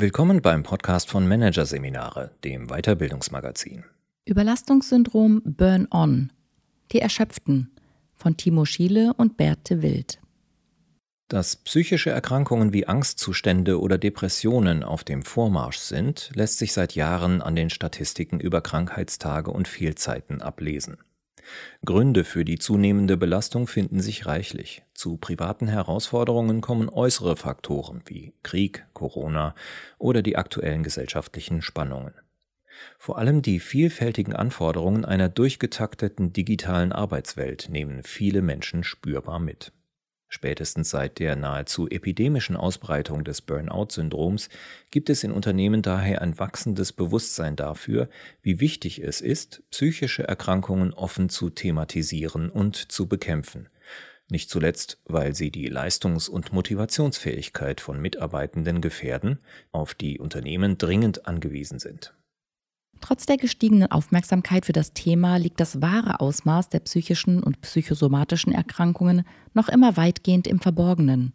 Willkommen beim Podcast von Managerseminare, dem Weiterbildungsmagazin. Überlastungssyndrom Burn-On. Die Erschöpften von Timo Schiele und Berthe Wild. Dass psychische Erkrankungen wie Angstzustände oder Depressionen auf dem Vormarsch sind, lässt sich seit Jahren an den Statistiken über Krankheitstage und Fehlzeiten ablesen. Gründe für die zunehmende Belastung finden sich reichlich. Zu privaten Herausforderungen kommen äußere Faktoren wie Krieg, Corona oder die aktuellen gesellschaftlichen Spannungen. Vor allem die vielfältigen Anforderungen einer durchgetakteten digitalen Arbeitswelt nehmen viele Menschen spürbar mit. Spätestens seit der nahezu epidemischen Ausbreitung des Burnout-Syndroms gibt es in Unternehmen daher ein wachsendes Bewusstsein dafür, wie wichtig es ist, psychische Erkrankungen offen zu thematisieren und zu bekämpfen. Nicht zuletzt, weil sie die Leistungs- und Motivationsfähigkeit von Mitarbeitenden gefährden, auf die Unternehmen dringend angewiesen sind. Trotz der gestiegenen Aufmerksamkeit für das Thema liegt das wahre Ausmaß der psychischen und psychosomatischen Erkrankungen noch immer weitgehend im Verborgenen.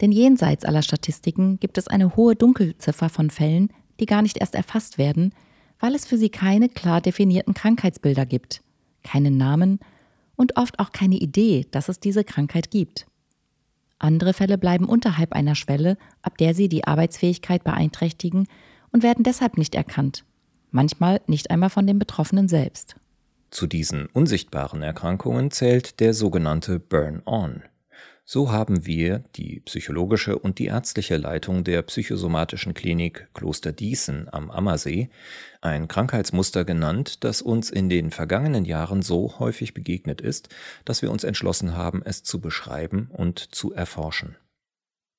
Denn jenseits aller Statistiken gibt es eine hohe Dunkelziffer von Fällen, die gar nicht erst erfasst werden, weil es für sie keine klar definierten Krankheitsbilder gibt, keinen Namen und oft auch keine Idee, dass es diese Krankheit gibt. Andere Fälle bleiben unterhalb einer Schwelle, ab der sie die Arbeitsfähigkeit beeinträchtigen und werden deshalb nicht erkannt, manchmal nicht einmal von den Betroffenen selbst. Zu diesen unsichtbaren Erkrankungen zählt der sogenannte Burn-on. So haben wir, die psychologische und die ärztliche Leitung der psychosomatischen Klinik Kloster Diesen am Ammersee, ein Krankheitsmuster genannt, das uns in den vergangenen Jahren so häufig begegnet ist, dass wir uns entschlossen haben, es zu beschreiben und zu erforschen.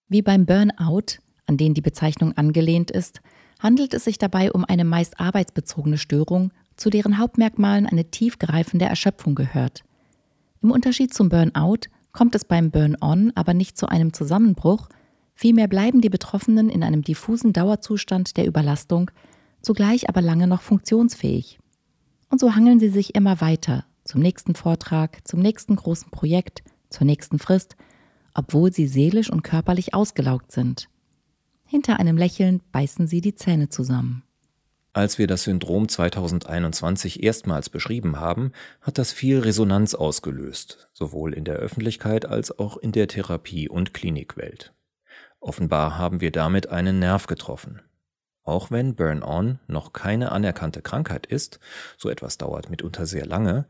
Wie beim Burnout, an den die Bezeichnung angelehnt ist, handelt es sich dabei um eine meist arbeitsbezogene Störung, zu deren Hauptmerkmalen eine tiefgreifende Erschöpfung gehört. Im Unterschied zum Burnout kommt es beim Burn-on aber nicht zu einem Zusammenbruch, vielmehr bleiben die Betroffenen in einem diffusen Dauerzustand der Überlastung, zugleich aber lange noch funktionsfähig. Und so hangeln sie sich immer weiter zum nächsten Vortrag, zum nächsten großen Projekt, zur nächsten Frist, obwohl sie seelisch und körperlich ausgelaugt sind. Hinter einem Lächeln beißen sie die Zähne zusammen. Als wir das Syndrom 2021 erstmals beschrieben haben, hat das viel Resonanz ausgelöst, sowohl in der Öffentlichkeit als auch in der Therapie- und Klinikwelt. Offenbar haben wir damit einen Nerv getroffen. Auch wenn Burn-on noch keine anerkannte Krankheit ist, so etwas dauert mitunter sehr lange,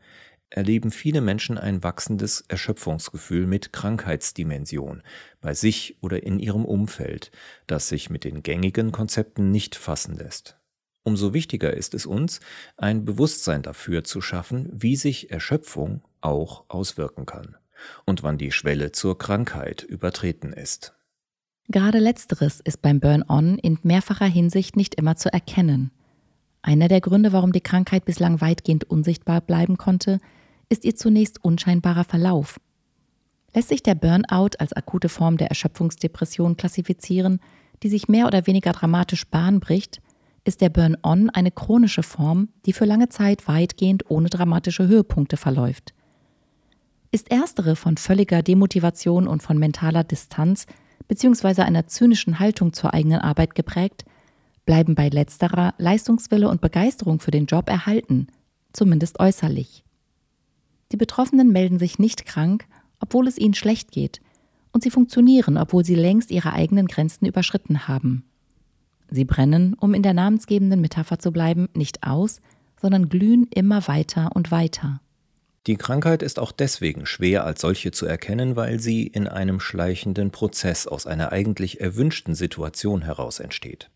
erleben viele Menschen ein wachsendes Erschöpfungsgefühl mit Krankheitsdimension bei sich oder in ihrem Umfeld, das sich mit den gängigen Konzepten nicht fassen lässt. Umso wichtiger ist es uns, ein Bewusstsein dafür zu schaffen, wie sich Erschöpfung auch auswirken kann und wann die Schwelle zur Krankheit übertreten ist. Gerade letzteres ist beim Burn-on in mehrfacher Hinsicht nicht immer zu erkennen. Einer der Gründe, warum die Krankheit bislang weitgehend unsichtbar bleiben konnte, ist ihr zunächst unscheinbarer Verlauf. Lässt sich der Burnout als akute Form der Erschöpfungsdepression klassifizieren, die sich mehr oder weniger dramatisch Bahn bricht, ist der Burn-on eine chronische Form, die für lange Zeit weitgehend ohne dramatische Höhepunkte verläuft. Ist erstere von völliger Demotivation und von mentaler Distanz bzw. einer zynischen Haltung zur eigenen Arbeit geprägt, bleiben bei letzterer Leistungswille und Begeisterung für den Job erhalten, zumindest äußerlich. Die Betroffenen melden sich nicht krank, obwohl es ihnen schlecht geht, und sie funktionieren, obwohl sie längst ihre eigenen Grenzen überschritten haben. Sie brennen, um in der namensgebenden Metapher zu bleiben, nicht aus, sondern glühen immer weiter und weiter. Die Krankheit ist auch deswegen schwer als solche zu erkennen, weil sie in einem schleichenden Prozess aus einer eigentlich erwünschten Situation heraus entsteht.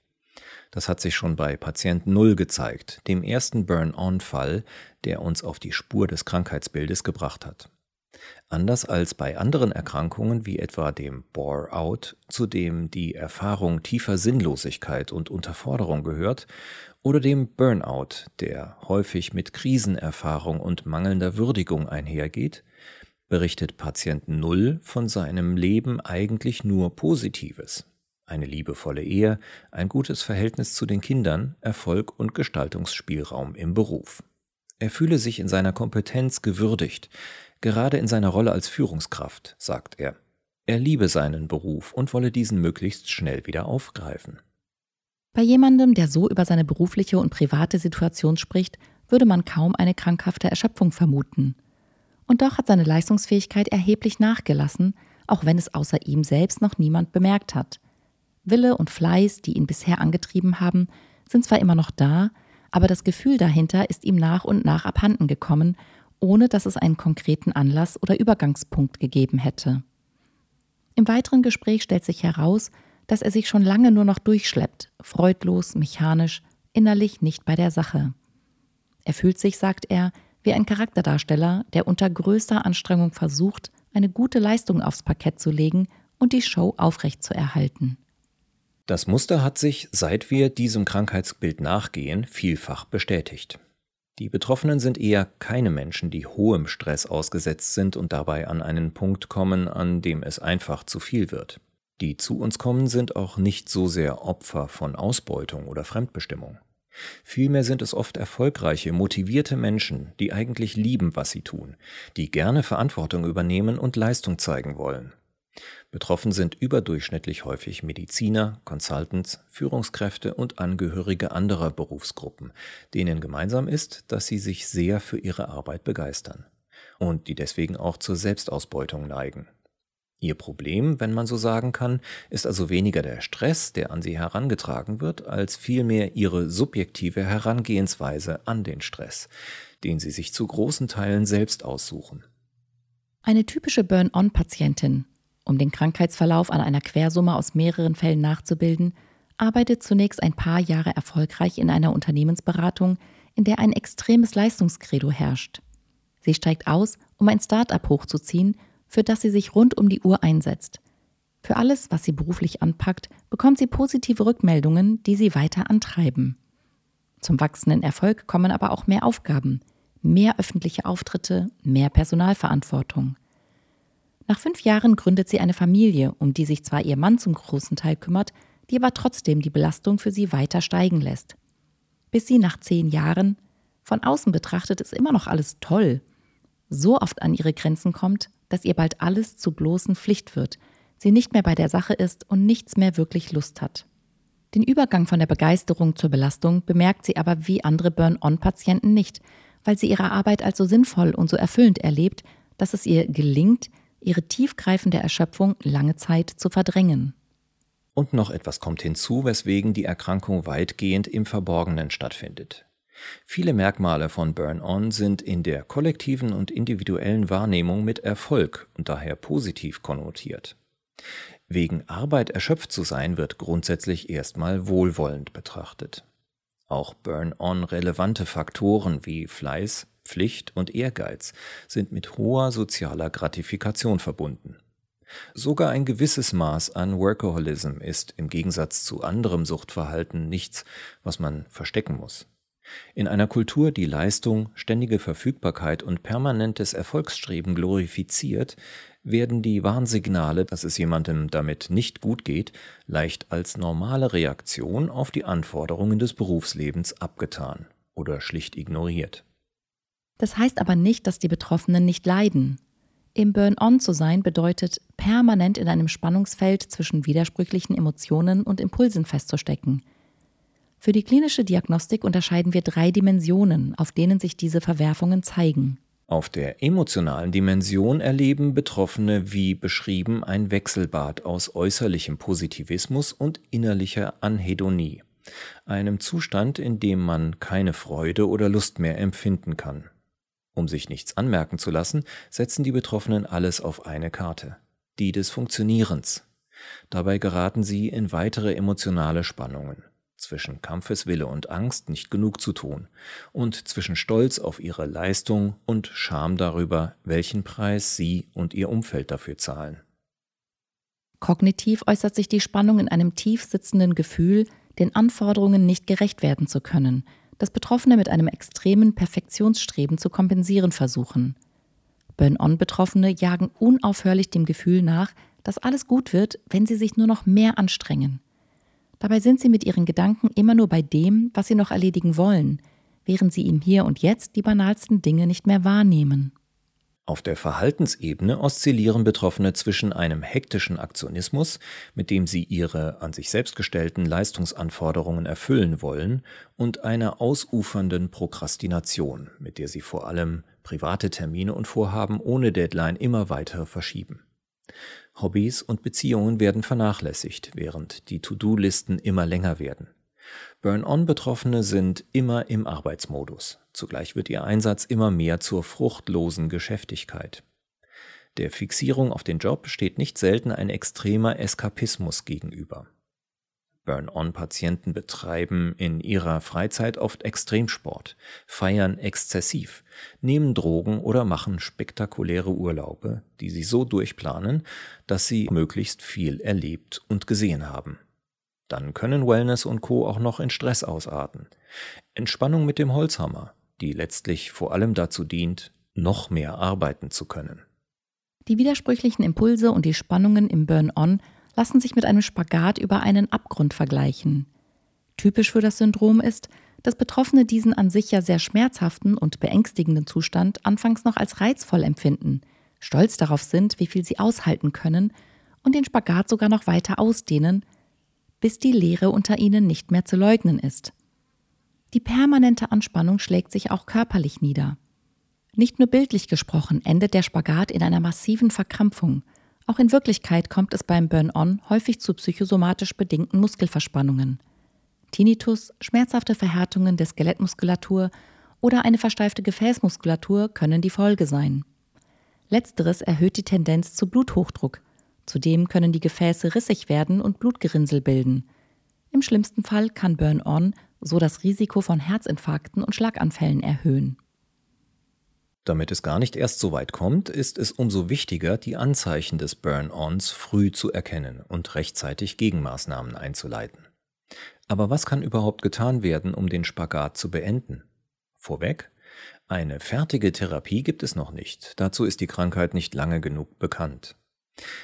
Das hat sich schon bei Patient Null gezeigt, dem ersten Burn-on-Fall, der uns auf die Spur des Krankheitsbildes gebracht hat. Anders als bei anderen Erkrankungen wie etwa dem Bore-out, zu dem die Erfahrung tiefer Sinnlosigkeit und Unterforderung gehört, oder dem Burnout, der häufig mit Krisenerfahrung und mangelnder Würdigung einhergeht, berichtet Patient Null von seinem Leben eigentlich nur Positives eine liebevolle Ehe, ein gutes Verhältnis zu den Kindern, Erfolg und Gestaltungsspielraum im Beruf. Er fühle sich in seiner Kompetenz gewürdigt, gerade in seiner Rolle als Führungskraft, sagt er. Er liebe seinen Beruf und wolle diesen möglichst schnell wieder aufgreifen. Bei jemandem, der so über seine berufliche und private Situation spricht, würde man kaum eine krankhafte Erschöpfung vermuten. Und doch hat seine Leistungsfähigkeit erheblich nachgelassen, auch wenn es außer ihm selbst noch niemand bemerkt hat. Wille und Fleiß, die ihn bisher angetrieben haben, sind zwar immer noch da, aber das Gefühl dahinter ist ihm nach und nach abhanden gekommen, ohne dass es einen konkreten Anlass oder Übergangspunkt gegeben hätte. Im weiteren Gespräch stellt sich heraus, dass er sich schon lange nur noch durchschleppt, freudlos, mechanisch, innerlich nicht bei der Sache. Er fühlt sich, sagt er, wie ein Charakterdarsteller, der unter größter Anstrengung versucht, eine gute Leistung aufs Parkett zu legen und die Show aufrechtzuerhalten. Das Muster hat sich, seit wir diesem Krankheitsbild nachgehen, vielfach bestätigt. Die Betroffenen sind eher keine Menschen, die hohem Stress ausgesetzt sind und dabei an einen Punkt kommen, an dem es einfach zu viel wird. Die zu uns kommen, sind auch nicht so sehr Opfer von Ausbeutung oder Fremdbestimmung. Vielmehr sind es oft erfolgreiche, motivierte Menschen, die eigentlich lieben, was sie tun, die gerne Verantwortung übernehmen und Leistung zeigen wollen. Betroffen sind überdurchschnittlich häufig Mediziner, Consultants, Führungskräfte und Angehörige anderer Berufsgruppen, denen gemeinsam ist, dass sie sich sehr für ihre Arbeit begeistern und die deswegen auch zur Selbstausbeutung neigen. Ihr Problem, wenn man so sagen kann, ist also weniger der Stress, der an sie herangetragen wird, als vielmehr ihre subjektive Herangehensweise an den Stress, den sie sich zu großen Teilen selbst aussuchen. Eine typische Burn-on-Patientin, um den Krankheitsverlauf an einer Quersumme aus mehreren Fällen nachzubilden, arbeitet zunächst ein paar Jahre erfolgreich in einer Unternehmensberatung, in der ein extremes Leistungskredo herrscht. Sie steigt aus, um ein Start-up hochzuziehen für das sie sich rund um die Uhr einsetzt. Für alles, was sie beruflich anpackt, bekommt sie positive Rückmeldungen, die sie weiter antreiben. Zum wachsenden Erfolg kommen aber auch mehr Aufgaben, mehr öffentliche Auftritte, mehr Personalverantwortung. Nach fünf Jahren gründet sie eine Familie, um die sich zwar ihr Mann zum großen Teil kümmert, die aber trotzdem die Belastung für sie weiter steigen lässt. Bis sie nach zehn Jahren, von außen betrachtet ist immer noch alles toll, so oft an ihre Grenzen kommt, dass ihr bald alles zu bloßen Pflicht wird, sie nicht mehr bei der Sache ist und nichts mehr wirklich Lust hat. Den Übergang von der Begeisterung zur Belastung bemerkt sie aber wie andere Burn-on-Patienten nicht, weil sie ihre Arbeit als so sinnvoll und so erfüllend erlebt, dass es ihr gelingt, ihre tiefgreifende Erschöpfung lange Zeit zu verdrängen. Und noch etwas kommt hinzu, weswegen die Erkrankung weitgehend im Verborgenen stattfindet. Viele Merkmale von Burn-on sind in der kollektiven und individuellen Wahrnehmung mit Erfolg und daher positiv konnotiert. Wegen Arbeit erschöpft zu sein wird grundsätzlich erstmal wohlwollend betrachtet. Auch Burn-on relevante Faktoren wie Fleiß, Pflicht und Ehrgeiz sind mit hoher sozialer Gratifikation verbunden. Sogar ein gewisses Maß an Workaholism ist im Gegensatz zu anderem Suchtverhalten nichts, was man verstecken muss. In einer Kultur, die Leistung, ständige Verfügbarkeit und permanentes Erfolgsstreben glorifiziert, werden die Warnsignale, dass es jemandem damit nicht gut geht, leicht als normale Reaktion auf die Anforderungen des Berufslebens abgetan oder schlicht ignoriert. Das heißt aber nicht, dass die Betroffenen nicht leiden. Im Burn-on zu sein bedeutet, permanent in einem Spannungsfeld zwischen widersprüchlichen Emotionen und Impulsen festzustecken – für die klinische Diagnostik unterscheiden wir drei Dimensionen, auf denen sich diese Verwerfungen zeigen. Auf der emotionalen Dimension erleben Betroffene wie beschrieben ein Wechselbad aus äußerlichem Positivismus und innerlicher Anhedonie, einem Zustand, in dem man keine Freude oder Lust mehr empfinden kann. Um sich nichts anmerken zu lassen, setzen die Betroffenen alles auf eine Karte, die des Funktionierens. Dabei geraten sie in weitere emotionale Spannungen zwischen Kampfeswille und Angst nicht genug zu tun und zwischen Stolz auf ihre Leistung und Scham darüber, welchen Preis sie und ihr Umfeld dafür zahlen. Kognitiv äußert sich die Spannung in einem tief sitzenden Gefühl, den Anforderungen nicht gerecht werden zu können, das Betroffene mit einem extremen Perfektionsstreben zu kompensieren versuchen. Burn-on-Betroffene jagen unaufhörlich dem Gefühl nach, dass alles gut wird, wenn sie sich nur noch mehr anstrengen. Dabei sind sie mit ihren Gedanken immer nur bei dem, was sie noch erledigen wollen, während sie im Hier und Jetzt die banalsten Dinge nicht mehr wahrnehmen. Auf der Verhaltensebene oszillieren Betroffene zwischen einem hektischen Aktionismus, mit dem sie ihre an sich selbst gestellten Leistungsanforderungen erfüllen wollen, und einer ausufernden Prokrastination, mit der sie vor allem private Termine und Vorhaben ohne Deadline immer weiter verschieben. Hobbys und Beziehungen werden vernachlässigt, während die To-Do-Listen immer länger werden. Burn-on-Betroffene sind immer im Arbeitsmodus. Zugleich wird ihr Einsatz immer mehr zur fruchtlosen Geschäftigkeit. Der Fixierung auf den Job steht nicht selten ein extremer Eskapismus gegenüber. Burn-on-Patienten betreiben in ihrer Freizeit oft Extremsport, feiern exzessiv, nehmen Drogen oder machen spektakuläre Urlaube, die sie so durchplanen, dass sie möglichst viel erlebt und gesehen haben. Dann können Wellness und Co. auch noch in Stress ausarten. Entspannung mit dem Holzhammer, die letztlich vor allem dazu dient, noch mehr arbeiten zu können. Die widersprüchlichen Impulse und die Spannungen im Burn-on lassen sich mit einem Spagat über einen Abgrund vergleichen. Typisch für das Syndrom ist, dass Betroffene diesen an sich ja sehr schmerzhaften und beängstigenden Zustand anfangs noch als reizvoll empfinden, stolz darauf sind, wie viel sie aushalten können und den Spagat sogar noch weiter ausdehnen, bis die Leere unter ihnen nicht mehr zu leugnen ist. Die permanente Anspannung schlägt sich auch körperlich nieder. Nicht nur bildlich gesprochen endet der Spagat in einer massiven Verkrampfung. Auch in Wirklichkeit kommt es beim Burn-on häufig zu psychosomatisch bedingten Muskelverspannungen. Tinnitus, schmerzhafte Verhärtungen der Skelettmuskulatur oder eine versteifte Gefäßmuskulatur können die Folge sein. Letzteres erhöht die Tendenz zu Bluthochdruck. Zudem können die Gefäße rissig werden und Blutgerinnsel bilden. Im schlimmsten Fall kann Burn-on so das Risiko von Herzinfarkten und Schlaganfällen erhöhen. Damit es gar nicht erst so weit kommt, ist es umso wichtiger, die Anzeichen des Burn-ons früh zu erkennen und rechtzeitig Gegenmaßnahmen einzuleiten. Aber was kann überhaupt getan werden, um den Spagat zu beenden? Vorweg, eine fertige Therapie gibt es noch nicht. Dazu ist die Krankheit nicht lange genug bekannt.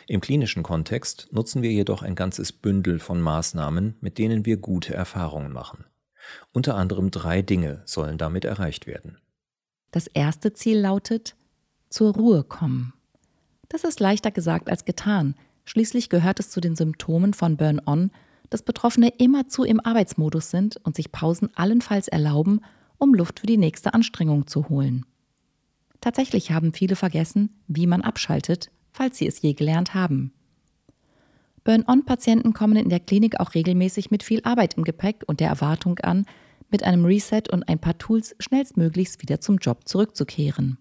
Im klinischen Kontext nutzen wir jedoch ein ganzes Bündel von Maßnahmen, mit denen wir gute Erfahrungen machen. Unter anderem drei Dinge sollen damit erreicht werden. Das erste Ziel lautet zur Ruhe kommen. Das ist leichter gesagt als getan. Schließlich gehört es zu den Symptomen von Burn-on, dass Betroffene immerzu im Arbeitsmodus sind und sich Pausen allenfalls erlauben, um Luft für die nächste Anstrengung zu holen. Tatsächlich haben viele vergessen, wie man abschaltet, falls sie es je gelernt haben. Burn-on-Patienten kommen in der Klinik auch regelmäßig mit viel Arbeit im Gepäck und der Erwartung an, mit einem Reset und ein paar Tools schnellstmöglichst wieder zum Job zurückzukehren.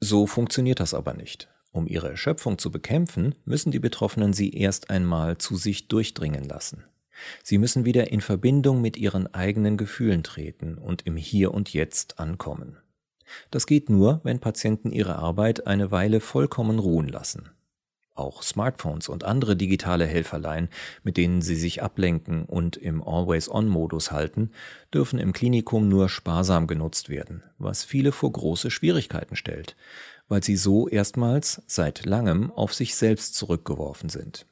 So funktioniert das aber nicht. Um ihre Erschöpfung zu bekämpfen, müssen die Betroffenen sie erst einmal zu sich durchdringen lassen. Sie müssen wieder in Verbindung mit ihren eigenen Gefühlen treten und im Hier und Jetzt ankommen. Das geht nur, wenn Patienten ihre Arbeit eine Weile vollkommen ruhen lassen auch Smartphones und andere digitale Helferlein, mit denen sie sich ablenken und im Always-On-Modus halten, dürfen im Klinikum nur sparsam genutzt werden, was viele vor große Schwierigkeiten stellt, weil sie so erstmals seit langem auf sich selbst zurückgeworfen sind.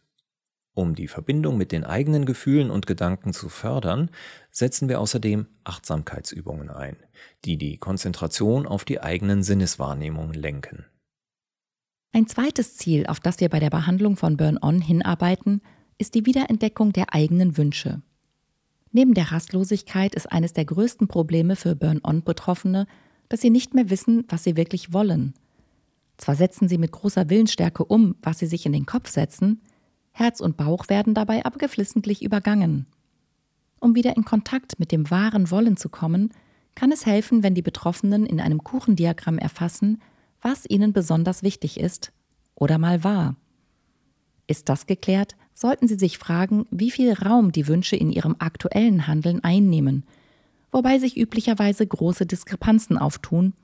Um die Verbindung mit den eigenen Gefühlen und Gedanken zu fördern, setzen wir außerdem Achtsamkeitsübungen ein, die die Konzentration auf die eigenen Sinneswahrnehmungen lenken. Ein zweites Ziel, auf das wir bei der Behandlung von Burn-on hinarbeiten, ist die Wiederentdeckung der eigenen Wünsche. Neben der Rastlosigkeit ist eines der größten Probleme für Burn-on-Betroffene, dass sie nicht mehr wissen, was sie wirklich wollen. Zwar setzen sie mit großer Willensstärke um, was sie sich in den Kopf setzen, Herz und Bauch werden dabei aber geflissentlich übergangen. Um wieder in Kontakt mit dem wahren Wollen zu kommen, kann es helfen, wenn die Betroffenen in einem Kuchendiagramm erfassen, was ihnen besonders wichtig ist oder mal war. Ist das geklärt, sollten Sie sich fragen, wie viel Raum die Wünsche in Ihrem aktuellen Handeln einnehmen, wobei sich üblicherweise große Diskrepanzen auftun,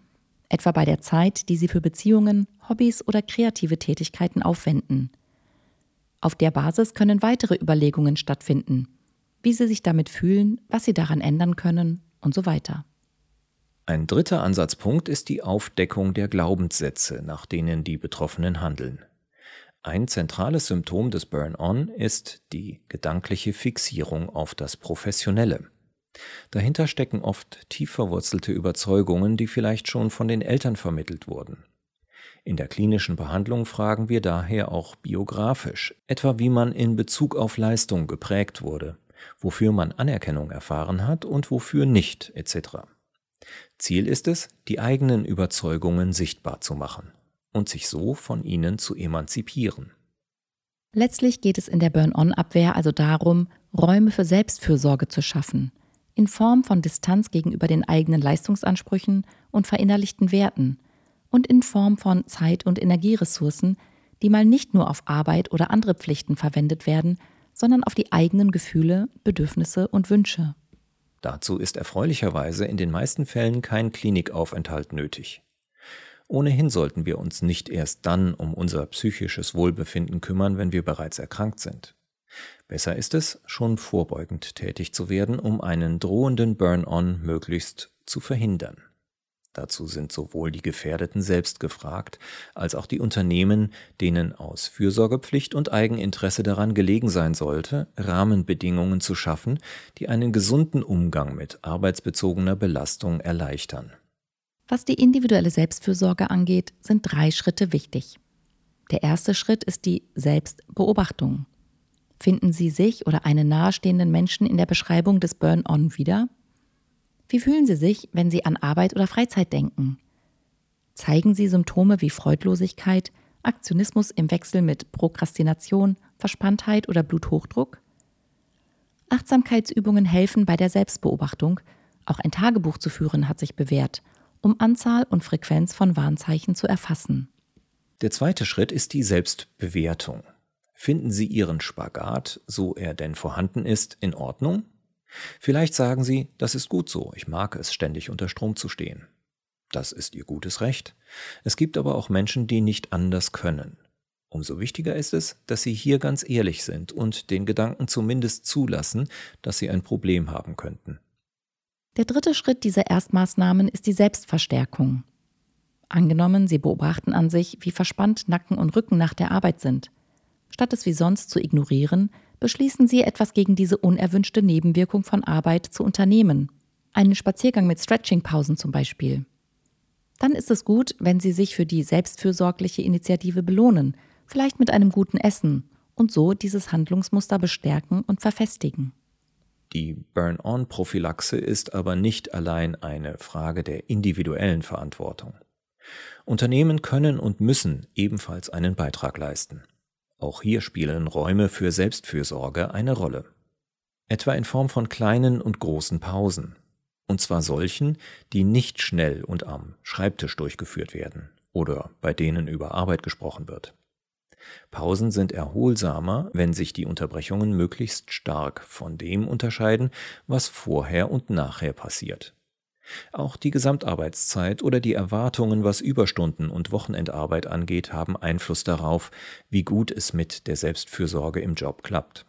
etwa bei der Zeit, die Sie für Beziehungen, Hobbys oder kreative Tätigkeiten aufwenden. Auf der Basis können weitere Überlegungen stattfinden, wie Sie sich damit fühlen, was Sie daran ändern können und so weiter. Ein dritter Ansatzpunkt ist die Aufdeckung der Glaubenssätze, nach denen die Betroffenen handeln. Ein zentrales Symptom des Burn-on ist die gedankliche Fixierung auf das Professionelle. Dahinter stecken oft tief verwurzelte Überzeugungen, die vielleicht schon von den Eltern vermittelt wurden. In der klinischen Behandlung fragen wir daher auch biografisch, etwa wie man in Bezug auf Leistung geprägt wurde, wofür man Anerkennung erfahren hat und wofür nicht, etc. Ziel ist es, die eigenen Überzeugungen sichtbar zu machen und sich so von ihnen zu emanzipieren. Letztlich geht es in der Burn-on-Abwehr also darum, Räume für Selbstfürsorge zu schaffen, in Form von Distanz gegenüber den eigenen Leistungsansprüchen und verinnerlichten Werten und in Form von Zeit- und Energieressourcen, die mal nicht nur auf Arbeit oder andere Pflichten verwendet werden, sondern auf die eigenen Gefühle, Bedürfnisse und Wünsche. Dazu ist erfreulicherweise in den meisten Fällen kein Klinikaufenthalt nötig. Ohnehin sollten wir uns nicht erst dann um unser psychisches Wohlbefinden kümmern, wenn wir bereits erkrankt sind. Besser ist es, schon vorbeugend tätig zu werden, um einen drohenden Burn-on möglichst zu verhindern. Dazu sind sowohl die Gefährdeten selbst gefragt, als auch die Unternehmen, denen aus Fürsorgepflicht und Eigeninteresse daran gelegen sein sollte, Rahmenbedingungen zu schaffen, die einen gesunden Umgang mit arbeitsbezogener Belastung erleichtern. Was die individuelle Selbstfürsorge angeht, sind drei Schritte wichtig. Der erste Schritt ist die Selbstbeobachtung. Finden Sie sich oder einen nahestehenden Menschen in der Beschreibung des Burn-on wieder? Wie fühlen Sie sich, wenn Sie an Arbeit oder Freizeit denken? Zeigen Sie Symptome wie Freudlosigkeit, Aktionismus im Wechsel mit Prokrastination, Verspanntheit oder Bluthochdruck? Achtsamkeitsübungen helfen bei der Selbstbeobachtung. Auch ein Tagebuch zu führen hat sich bewährt, um Anzahl und Frequenz von Warnzeichen zu erfassen. Der zweite Schritt ist die Selbstbewertung. Finden Sie Ihren Spagat, so er denn vorhanden ist, in Ordnung? Vielleicht sagen Sie, das ist gut so, ich mag es, ständig unter Strom zu stehen. Das ist Ihr gutes Recht. Es gibt aber auch Menschen, die nicht anders können. Umso wichtiger ist es, dass Sie hier ganz ehrlich sind und den Gedanken zumindest zulassen, dass Sie ein Problem haben könnten. Der dritte Schritt dieser Erstmaßnahmen ist die Selbstverstärkung. Angenommen, Sie beobachten an sich, wie verspannt Nacken und Rücken nach der Arbeit sind. Statt es wie sonst zu ignorieren, beschließen Sie, etwas gegen diese unerwünschte Nebenwirkung von Arbeit zu unternehmen. Einen Spaziergang mit Stretching-Pausen zum Beispiel. Dann ist es gut, wenn Sie sich für die selbstfürsorgliche Initiative belohnen, vielleicht mit einem guten Essen und so dieses Handlungsmuster bestärken und verfestigen. Die Burn-on-Prophylaxe ist aber nicht allein eine Frage der individuellen Verantwortung. Unternehmen können und müssen ebenfalls einen Beitrag leisten. Auch hier spielen Räume für Selbstfürsorge eine Rolle. Etwa in Form von kleinen und großen Pausen. Und zwar solchen, die nicht schnell und am Schreibtisch durchgeführt werden oder bei denen über Arbeit gesprochen wird. Pausen sind erholsamer, wenn sich die Unterbrechungen möglichst stark von dem unterscheiden, was vorher und nachher passiert. Auch die Gesamtarbeitszeit oder die Erwartungen, was Überstunden und Wochenendarbeit angeht, haben Einfluss darauf, wie gut es mit der Selbstfürsorge im Job klappt.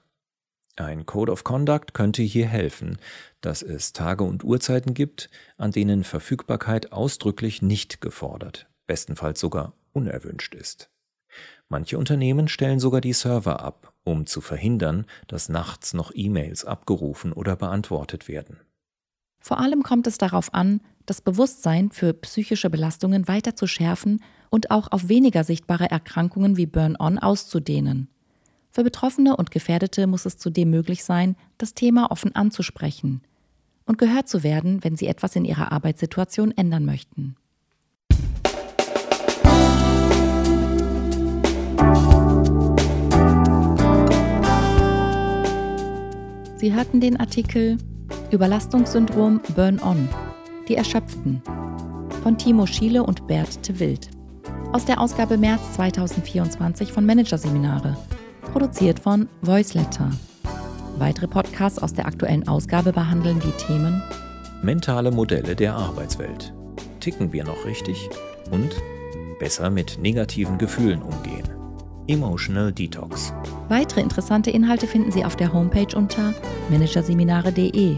Ein Code of Conduct könnte hier helfen, dass es Tage und Uhrzeiten gibt, an denen Verfügbarkeit ausdrücklich nicht gefordert, bestenfalls sogar unerwünscht ist. Manche Unternehmen stellen sogar die Server ab, um zu verhindern, dass nachts noch E-Mails abgerufen oder beantwortet werden. Vor allem kommt es darauf an, das Bewusstsein für psychische Belastungen weiter zu schärfen und auch auf weniger sichtbare Erkrankungen wie Burn-on auszudehnen. Für Betroffene und Gefährdete muss es zudem möglich sein, das Thema offen anzusprechen und gehört zu werden, wenn sie etwas in ihrer Arbeitssituation ändern möchten. Sie hörten den Artikel Überlastungssyndrom Burn-On. Die Erschöpften. Von Timo Schiele und Bert de Wild. Aus der Ausgabe März 2024 von Managerseminare. Produziert von Voiceletter. Weitere Podcasts aus der aktuellen Ausgabe behandeln die Themen Mentale Modelle der Arbeitswelt. Ticken wir noch richtig? Und besser mit negativen Gefühlen umgehen. Emotional Detox. Weitere interessante Inhalte finden Sie auf der Homepage unter managerseminare.de